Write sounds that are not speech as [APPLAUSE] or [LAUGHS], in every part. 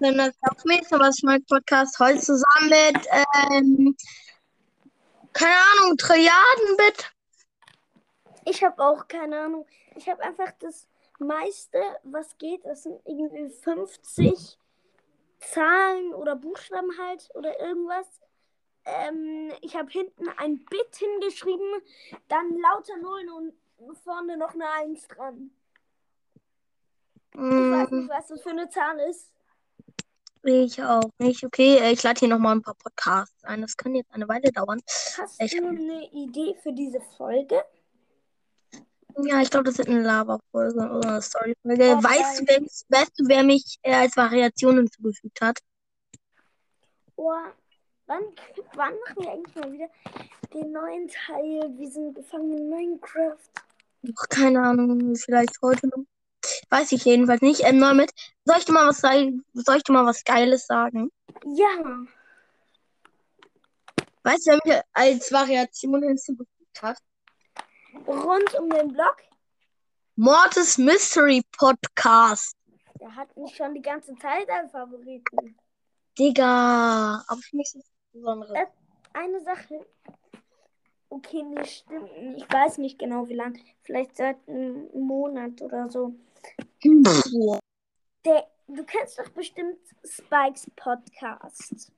Ich bin das nächste was mein Podcast heute zusammen mit, ähm, keine Ahnung, Trilliarden-Bit. Ich habe auch keine Ahnung. Ich habe einfach das meiste, was geht. Das sind irgendwie 50 Zahlen oder Buchstaben halt oder irgendwas. Ähm, ich habe hinten ein Bit hingeschrieben, dann lauter Nullen und vorne noch eine 1 dran. Ich weiß nicht, was das für eine Zahl ist. Ich auch nicht. Okay, äh, ich lade hier nochmal ein paar Podcasts ein. Das kann jetzt eine Weile dauern. Hast Ich- du eine Idee für diese Folge? Ja, ich glaube, das wird eine Lava-Folge oder eine Story-Folge. Oh, weißt, du, wer, weißt du, wer mich äh, als Variation hinzugefügt hat? Oh, wann, [LAUGHS] wann machen wir eigentlich mal wieder den neuen Teil? Wir sind gefangen in Minecraft. Ach, keine Ahnung, vielleicht heute noch. Weiß ich jedenfalls nicht. Ähm, Neumit, soll ich dir mal was sagen? Soll ich dir mal was Geiles sagen? Ja. Weißt du, wer mich als Variation hinzugefügt hat? Rund um den Block. Mortis Mystery Podcast. Der hat mich schon die ganze Zeit als Favoriten. Digga. Aber für mich ist es Besonderes. Äh. Eine Sache. Okay, nee, stimmt. Ich weiß nicht genau wie lang. Vielleicht seit einem Monat oder so. Boah. Der, du kennst doch bestimmt Spikes Podcast.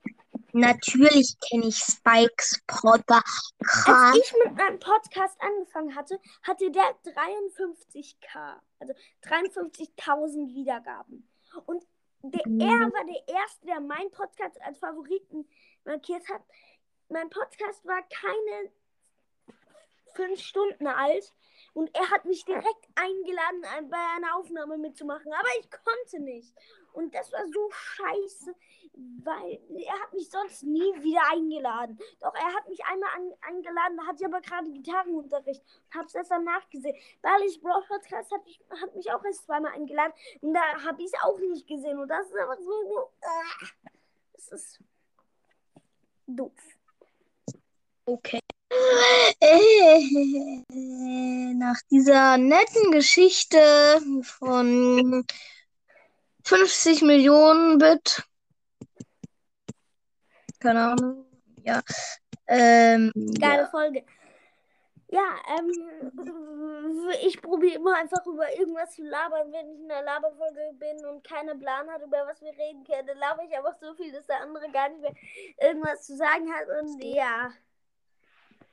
Natürlich kenne ich Spikes Podcast. Als ich mit meinem Podcast angefangen hatte, hatte der 53k, also 53.000 Wiedergaben. Und der, Mhm. er war der Erste, der meinen Podcast als Favoriten markiert hat. Mein Podcast war keine fünf Stunden alt und er hat mich direkt eingeladen, ein- bei einer Aufnahme mitzumachen, aber ich konnte nicht. Und das war so scheiße, weil er hat mich sonst nie wieder eingeladen. Doch er hat mich einmal an, eingeladen, da hatte ich aber gerade Gitarrenunterricht und hab's erst danach gesehen. Ballish Brawl Podcast hat, mich- hat mich auch erst zweimal eingeladen und da habe ich es auch nicht gesehen. Und das ist einfach so. ah, Das ist doof. Okay. Äh, Nach dieser netten Geschichte von 50 Millionen Bit. Keine Ahnung. Ja. Ähm, Geile ja. Folge. Ja, ähm, ich probiere immer einfach über irgendwas zu labern, wenn ich in einer Laberfolge bin und keinen Plan hat, über was wir reden können. Dann laber ich einfach so viel, dass der andere gar nicht mehr irgendwas zu sagen hat. Und ja.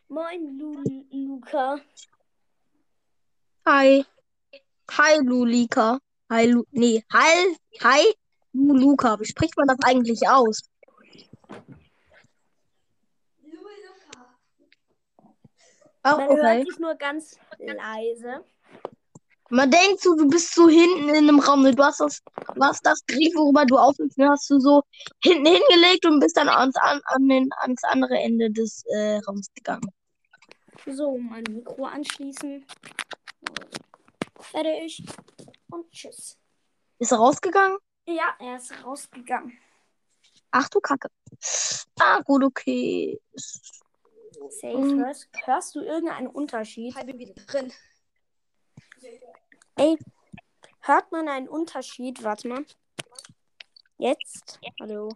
Moin, Lu Luca. Hi. Hi, Lulika. Hi, Lu nee, hi, hi, Luluka. Wie spricht man das eigentlich aus? Ach, Man okay. hört sich nur ganz leise. Man denkt so, du bist so hinten in einem Raum. Du hast das, hast das Gerät, worüber du aufnimmst, ne, hast du so hinten hingelegt und bist dann ans, an, an den, ans andere Ende des äh, Raums gegangen. So, mein Mikro anschließen. Fertig. Und tschüss. Ist er rausgegangen? Ja, er ist rausgegangen. Ach du Kacke. Ah, gut, okay. Safe. Hörst, hörst du irgendeinen Unterschied? Ich bin wieder drin. Ey, hört man einen Unterschied? Warte mal. Jetzt. Hallo.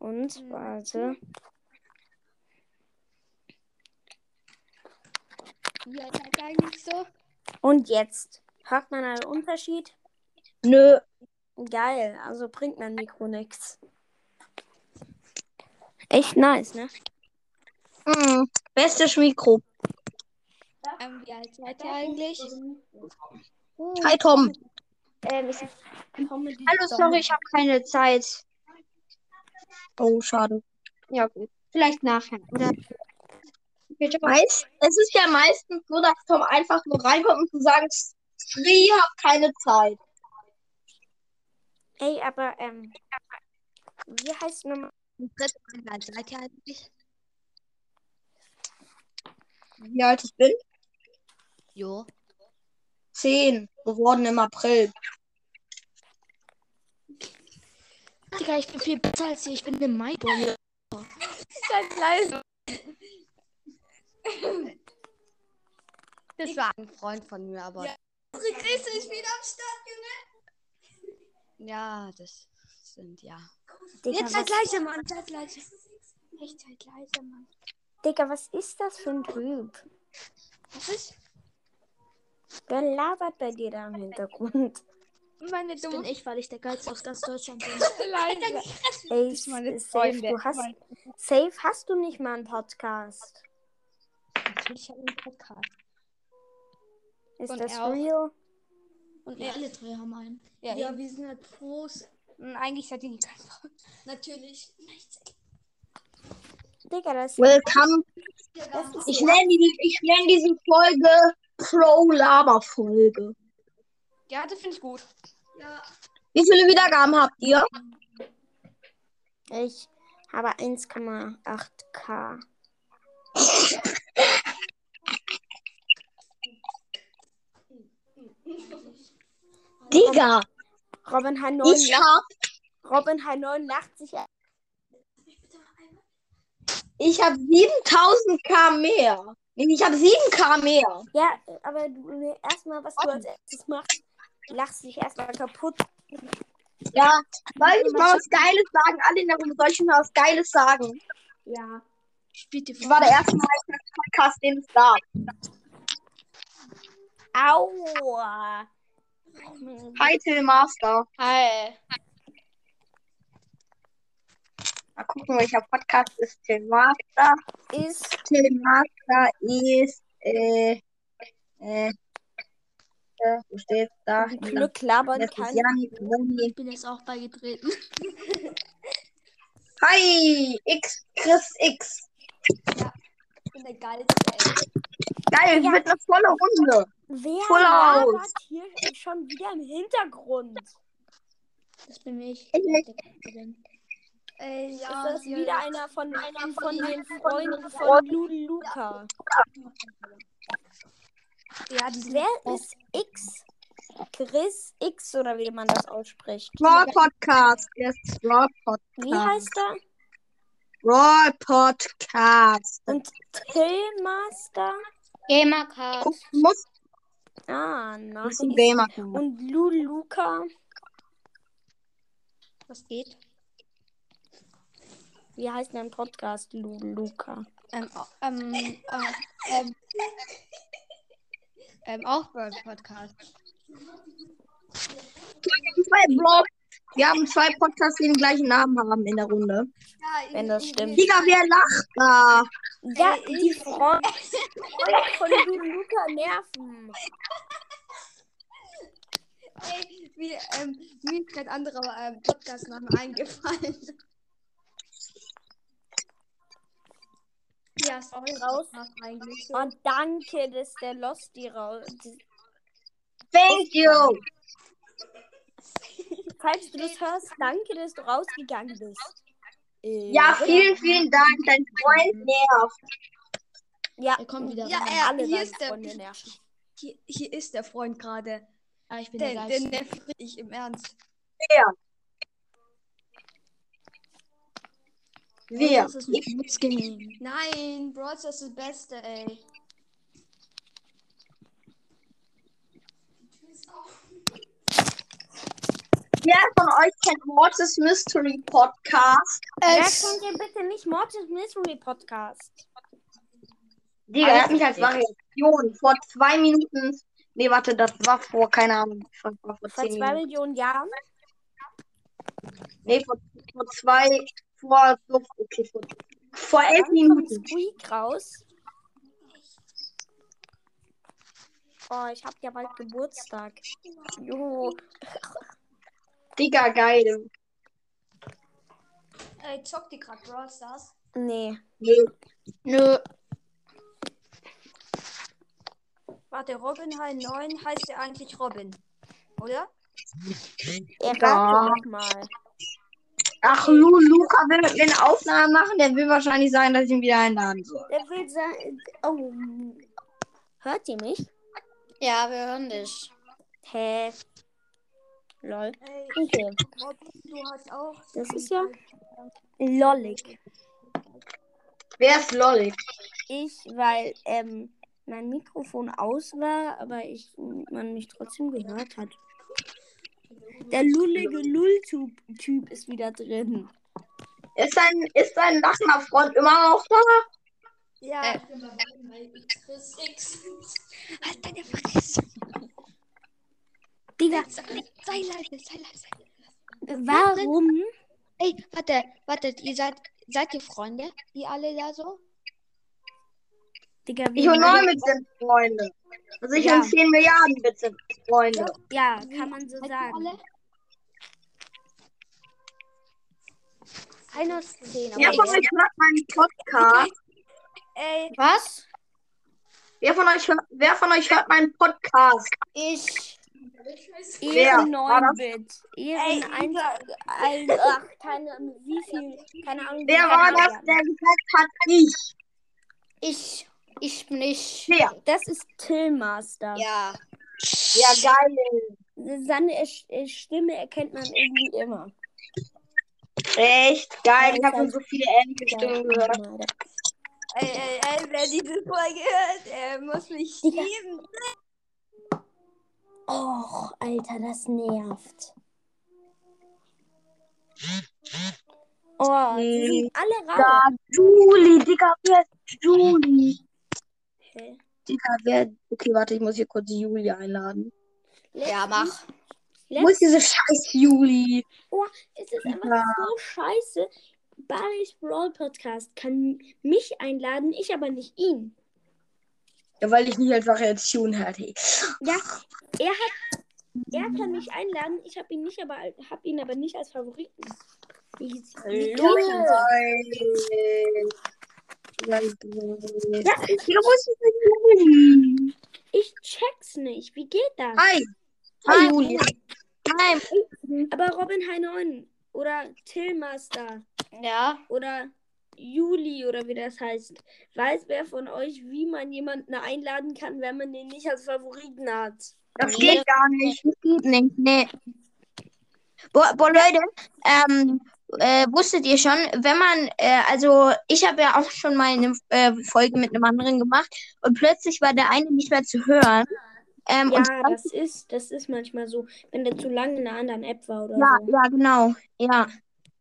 Und, warte. Wie alt seid eigentlich so? Und jetzt. Hört man einen Unterschied? Nö. Geil. Also bringt mein Mikro nichts. Echt nice, ne? Mm, bestes Mikro. Ähm, wie alt seid ihr eigentlich? Hi, Tom. Ähm, ich Comedy Hallo, sorry, ich habe keine Zeit. Oh, schade. Ja, gut. Vielleicht nachher. Oder? Weiß, es ist ja meistens so, dass Tom einfach nur reinkommt und du sagst, Free, hab keine Zeit. Ey, aber, ähm. Wie heißt nochmal? Wie alt seid ihr eigentlich? Wie alt ich bin? Jo. Zehn. Geworden im April. Digga, ich bin viel besser als ihr. Ich bin im Mai. Ganz leise. Das war ein Freund von mir, aber. Unsere Grüße ist wieder am Start, Junge. Ja, das. sind, ja. Digga, Jetzt halt was, leise, Mann, seid leise. Echt seid leise, Mann. Digga, was ist das für ein Typ? Was ist? Wer labert bei dir da im Hintergrund? Meine Das bin ich, weil ich der Geilste aus ganz Deutschland bin. [LAUGHS] leise. Ey, sind meine safe, du hast, safe hast du nicht mal einen Podcast. Natürlich habe ich einen Podcast. Ist Und das auch. real? Und Wir er, alle drei haben einen. ja, Ja, wir sind halt Pros. Und eigentlich seid ihr nicht einfach. Natürlich. Digga, das, Willkommen. das ist Ich nenne die, ich nenne diese Folge Pro Lava Folge. Ja, das finde ich gut. Ja, Wie viele Wiedergaben habt ihr? Ich habe 1,8k. Digga, Robin hat ich 89, hab, Robin hat 89. ich hab 7000k mehr. Nee, Ich hab 7k mehr. Ja, aber du, erstmal, was du als erstes machst, lachst dich erstmal kaputt. Ja, soll ich mal was Geiles sagen? Alle in der Runde, soll ich mal was Geiles sagen? Ja. spielt die Ich war der erste Minecraft-Podcast, den es gab. Aua. Hi, Till Master. Hi. Mal gucken, welcher Podcast ist Till Master. Ist Till Master ist, äh, äh, äh, wo steht da? Glück labern kann. Jani, Toni. Ich bin jetzt auch beigetreten. [LAUGHS] Hi, X, Chris X. Ich bin der geilste. Geil, es wird eine volle Runde. Wer Voll labert aus. hier schon wieder im Hintergrund? Das bin ich. Ich nicht. Ey, ist ja. das wieder einer von, von, von den Freunden von Lulu Luca? Ja, die. Wer ist X? Chris X oder wie man das ausspricht. Raw Podcast. Yes, Raw Podcast. Wie heißt er? Raw Podcast. Und Tillmaster? Gamercast. Du musst Ah, nice. Und Lulu Luca? Was geht? Wie heißt dein Podcast? Lulu Luca. Ähm, ähm, äh, ähm, ähm, auch Bird Podcast. Zwei Blogs. Wir haben zwei Podcasts, die den gleichen Namen haben in der Runde. Wenn das stimmt. Digga, wer lacht da? Ja, die Freunde von Luca nerven. Ey, wie, ähm, mir ist kein anderer ähm, Podcast-Name eingefallen. Ja, auch Raus. Und danke, dass der Losty raus. Thank you. [LAUGHS] Falls du das hörst, danke, dass du rausgegangen bist. Ja, vielen, vielen Dank. Dein Freund nervt. Ja, Er kommt wieder Ja, rein. er- alle hier ist der- Freunde nerven. Hier, hier ist der Freund gerade. Ah, ich bin der, Der, der nervt richtig im Ernst. Wer? Wer? Das ist ein. Nein, Bros, das ist das Beste, ey. Wer von euch kennt Mortis Mystery Podcast? Wer kennt ihr bitte nicht Mortis Mystery Podcast? Digga, er hat mich als Variation vor zwei Minuten. Nee, warte, das war vor, keine Ahnung, schon vor, vor Vor zehn zwei Minuten. Millionen Jahren? Nee, vor, vor zwei, vor, so, okay, vor, vor elf Minuten. Squeak raus. Oh, ich hab ja bald Geburtstag. Jo. Digga, geil. Ey, zockt die gerade Brawl Stars? Nee. Nee. Nö. Warte, Robin High 9 heißt ja eigentlich Robin. Oder? Er Ja. doch mal. Ach, Lu, Luca will mit mir eine Aufnahme machen. Der will wahrscheinlich sagen, dass ich ihn wieder einladen soll. Der will sagen. Oh. Hört ihr mich? Ja, wir hören dich. Hä? Lol. Okay. Robin, du hast auch. Das ist ja lollig. Wer ist Lollig? Ich, weil ähm, mein Mikrofon aus war, aber ich man mich trotzdem gehört hat. Der lullige Lull-Typ ist wieder drin. Ist dein, ist dein lachender Freund immer noch da? Ja. Äh. Halt deine Fresse. Digga, Sei leise, sei leise. warum? Ey, warte, wartet, ihr seid, seid ihr Freunde? Die alle da so? Digga, Ich und Neumit sind Freunde. Also ich Ja. und 10 Milliarden Bit sind Freunde. Ja, kann man so sagen. zehn, aber Wer von euch hört meinen Podcast? Ey, Was? Wer von euch hört, wer von euch hört meinen Podcast? Ich. Wer? Ehren War das? 9-Bit. ey, Ehren 1, ein, ach, keine Ahnung, wie viel, keine Ahnung. Wer war das, der gesagt hat, ich? Ich. Ich bin ich. Wer? Das ist Tillmaster. Ja. Ja, geil. Seine äh, Stimme erkennt man irgendwie immer. Echt geil. Ich Ja, habe schon so viele ähnliche Stimmen gehört. ey, ey, ey, wer diese Folge hört, der muss mich lieben. Och, Alter, das nervt. Oh, die sind alle raus. Ja, Julie, Digga, wer ist Julie? Hä? Digga, wer. Okay, warte, ich muss hier kurz Julie einladen. Ja, mach. Wo ist diese scheiß Julie? Oh, es ist einfach Ja. so scheiße. Barry's Brawl Podcast kann mich einladen, ich aber nicht ihn. Ja, weil ich nicht einfach jetzt Tune hatte. Ja, er hat, er kann mich einladen, ich habe ihn nicht, aber habe ihn aber nicht als Favoriten. Wie, wie Ja, ich, wo ist diese Julie? ich check's nicht. Wie geht das? Hi. Hi, Julie. Hi. Aber Robin H9 oder Tillmaster Ja. oder Juli oder wie das heißt, weiß wer von euch, wie man jemanden einladen kann, wenn man den nicht als Favoriten hat? Das geht gar nicht. Das geht nicht. Nee. Boah, boah Leute, ähm, äh, wusstet ihr schon, wenn man, äh, also ich habe ja auch schon mal eine äh, Folge mit einem anderen gemacht und plötzlich war der eine nicht mehr zu hören. Ähm, Ja, das ist, das ist manchmal so, wenn der zu lange in einer anderen App war oder ja, so. ja, genau, ja.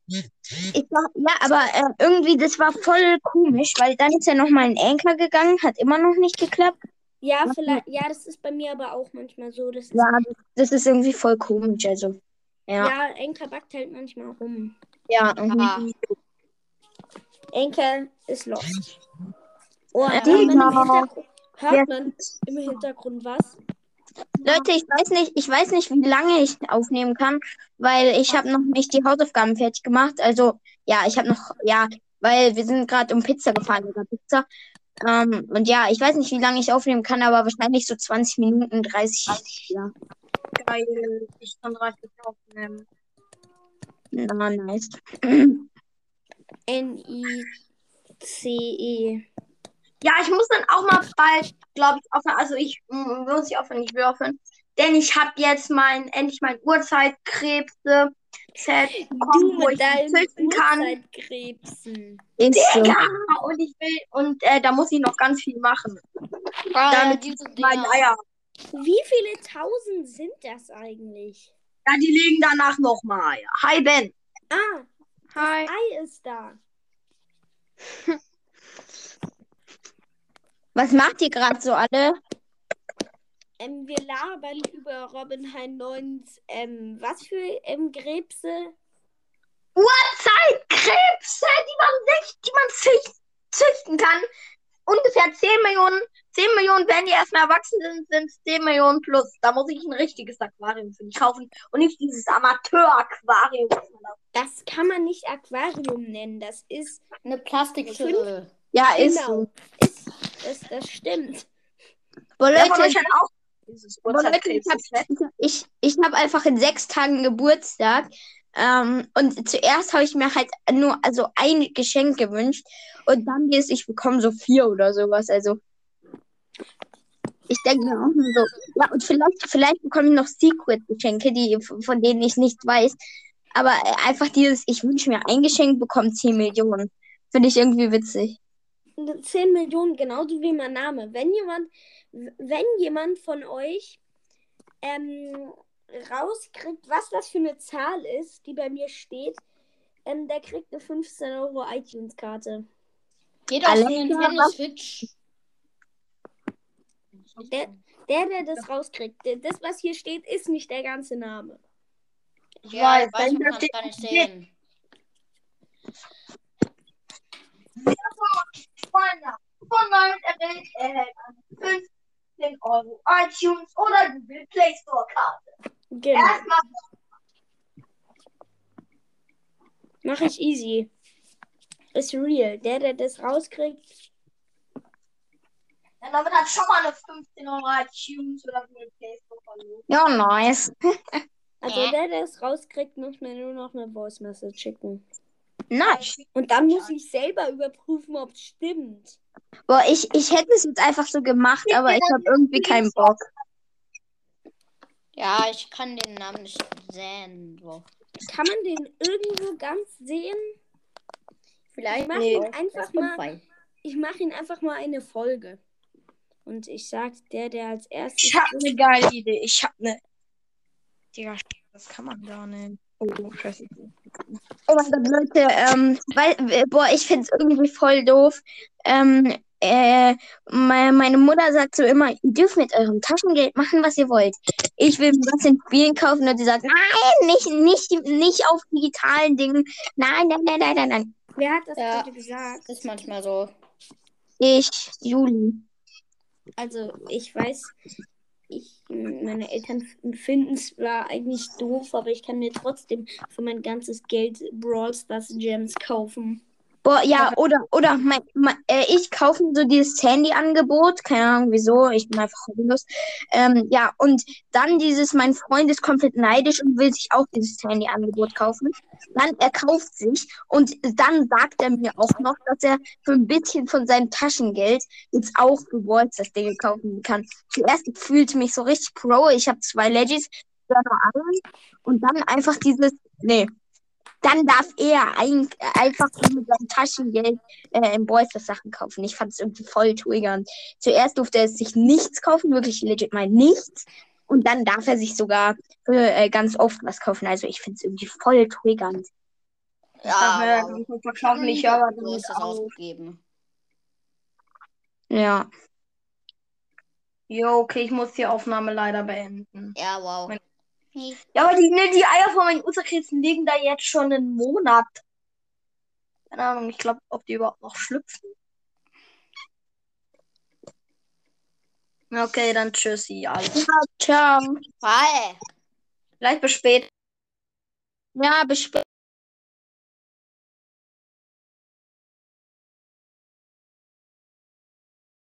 Ich war, ja, aber äh, irgendwie, das war voll komisch, weil dann ist er nochmal in Anchor gegangen, hat immer noch nicht geklappt. Ja, vielleicht, ja, das ist bei mir aber auch manchmal so. Das Ja, das ist irgendwie voll komisch, also. Ja, ja, Enker backt halt manchmal rum. Ja. mhm. Enker ist lost. Oh. Hintergrund, Ja. hört man im Hintergrund was? Leute, ich weiß nicht, ich weiß nicht, wie lange ich aufnehmen kann, weil ich habe noch nicht die Hausaufgaben fertig gemacht. Also ja, ich habe noch, ja, weil wir sind gerade um Pizza gefahren oder Pizza. Ähm, und ja, ich weiß nicht, wie lange ich aufnehmen kann, aber wahrscheinlich so 20 Minuten, 30. Ja. Geil, ich kann 30 aufnehmen. Na, nice. N-I-C-E. Ja, ich muss dann auch mal bald, glaube ich, aufhören. Also ich mm, muss nicht aufhören, ich will aufhören. Denn ich habe jetzt mein, endlich mein Uhrzeitkrebse Set Du bekommen, wo mit ich züchten kann. Uhrzeitkrebsen. Ist so. Ja, und ich will, und äh, da muss ich noch ganz viel machen. Ah, Damit diese Meine. Eier. Wie viele tausend sind das eigentlich? Ja, die legen danach noch mal Eier. Hi Ben. Ah, Hi. Ei ist da. [LAUGHS] Was macht ihr gerade so alle? Ähm, wir labern über Robin Hein 9 ähm, was für ähm, Krebse? Uhrzeitkrebse, die man sich, die man züch- züchten kann. Ungefähr 10 Millionen. 10 Millionen, wenn die erstmal erwachsen sind, sind es 10 Millionen plus. Da muss ich ein richtiges Aquarium für mich kaufen und nicht dieses Amateur-Aquarium. Das kann man nicht Aquarium nennen. Das ist Eine Plastikschüssel. Ja, ist genau. so. Ist, das, das stimmt. Boah, Leute, hat auch Boah, Leute, ich habe ich, ich hab einfach in sechs Tagen Geburtstag. Ähm, und zuerst habe ich mir halt nur also ein Geschenk gewünscht. Und dann ist, ich bekomme so vier oder sowas. Also ich denke mir auch nur so. Ja, und vielleicht, vielleicht bekomme ich noch Secret-Geschenke, von denen ich nicht weiß. Aber einfach dieses, ich wünsche mir ein Geschenk, bekomme 10 Millionen. Finde ich irgendwie witzig. 10 Millionen, genauso wie mein Name. Wenn jemand, wenn jemand von euch ähm, rauskriegt, was das für eine Zahl ist, die bei mir steht, ähm, der kriegt eine 15 Euro iTunes-Karte. Geht auf Alexa, Nintendo Switch. Der, der, der das rauskriegt, der- das, was hier steht, ist nicht der ganze Name. Ich Ja, weiß, ich weiß, man kann es steht gar nicht sehen. Freunde von neuem erwähnt, erhält eine 15 Euro iTunes oder Google Play Store Karte. Genau. Erstmal Mache ich easy. Ist real. Der, der das rauskriegt, Ja, damit hat schon mal eine 15 Euro iTunes oder Google Play Store verloren. Ja, nice. [LAUGHS] also Äh. der, der das rauskriegt, muss mir nur noch eine Voice Message schicken. Nice. Und dann muss ich selber überprüfen, ob es stimmt. Boah, ich, ich hätte es jetzt einfach so gemacht, aber ich habe irgendwie keinen Bock. Ja, ich kann den Namen nicht sehen. So. Kann man den irgendwo ganz sehen? Vielleicht mach nee. ihn einfach mal- Ich mache ihn einfach mal eine Folge. Und ich sag, der, der als erstes. Ich habe eine geile Idee. Ich habe eine. Digga, das kann man gar nicht. Oh, scheiße. Oh mein Gott, Leute, ähm, weil, äh, boah, ich find's irgendwie voll doof. Ähm, äh, meine, Mutter sagt so immer, ihr dürft mit eurem Taschengeld machen, was ihr wollt. Ich will mir was in Spielen kaufen und sie sagt, nein, nicht, nicht, nicht auf digitalen Dingen. Nein, nein, nein, nein, nein, nein. Wer hat das Ja. gerade gesagt? Ist manchmal so. Ich, Juli. Also, ich weiß, ich, meine Eltern finden es zwar eigentlich doof, aber ich kann mir trotzdem für mein ganzes Geld Brawl Stars Gems kaufen. Boah, ja, oder, oder mein, mein, äh, ich kaufe so dieses Handy-Angebot, keine Ahnung wieso, ich bin einfach hobbylos. Ähm, ja, und dann dieses, mein Freund ist komplett neidisch und will sich auch dieses Handy-Angebot kaufen. Dann er kauft sich und dann sagt er mir auch noch, dass er für ein bisschen von seinem Taschengeld jetzt auch Walls das Ding kaufen kann. Zuerst ich fühlte mich so richtig pro, ich habe zwei Legis, dann nur einen und dann einfach dieses, nee, dann darf er ein, einfach mit seinem Taschengeld äh, im Boys das Sachen kaufen. Ich fand es irgendwie voll triggernd. Zuerst durfte er sich nichts kaufen, wirklich legit mal nichts. Und dann darf er sich sogar äh, ganz oft was kaufen. Also ich finde es irgendwie voll triggernd. Ja, ich wow. verkaufe mich aber Du hast das auch. ausgegeben. Ja. Jo, okay, ich muss die Aufnahme leider beenden. Ja, wow. Mein- Hey. Ja, aber die, ne, die Eier von meinen Usterkrebsen liegen da jetzt schon einen Monat. Keine Ahnung, ich glaube, ob die überhaupt noch schlüpfen. Okay, dann tschüssi, alle. Ciao. Hi. Vielleicht bis später. Ja, bis später.